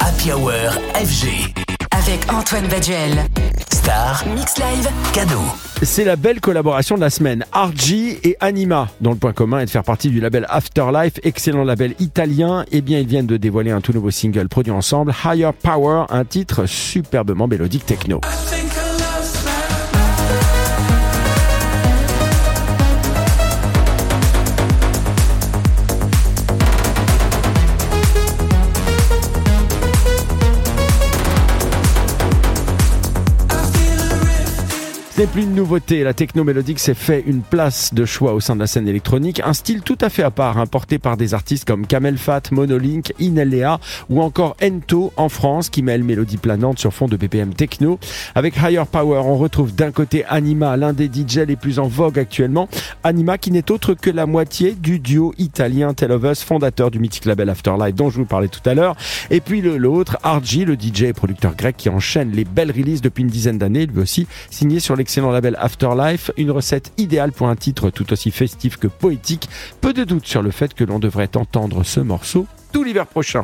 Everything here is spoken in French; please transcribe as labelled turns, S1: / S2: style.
S1: Happy Hour FG.
S2: Avec Antoine Baduel.
S1: Star,
S2: Mix Live.
S1: cadeau.
S3: C'est la belle collaboration de la semaine. RG et Anima, dont le point commun est de faire partie du label Afterlife, excellent label italien. Eh bien, ils viennent de dévoiler un tout nouveau single produit ensemble, Higher Power, un titre superbement mélodique techno. N'est plus une nouveauté, la techno mélodique s'est fait une place de choix au sein de la scène électronique, un style tout à fait à part, importé par des artistes comme Kamel Fat, Monolink, Inelea ou encore Ento en France qui mêle mélodie planante sur fond de BPM techno. Avec Higher Power, on retrouve d'un côté Anima, l'un des DJ les plus en vogue actuellement, Anima qui n'est autre que la moitié du duo italien Tell of Us, fondateur du mythique label Afterlife dont je vous parlais tout à l'heure, et puis l'autre, RG, le DJ et producteur grec qui enchaîne les belles releases depuis une dizaine d'années, lui aussi signé sur l'excellent label Afterlife, une recette idéale pour un titre tout aussi festif que poétique. Peu de doute sur le fait que l'on devrait entendre ce morceau tout l'hiver prochain.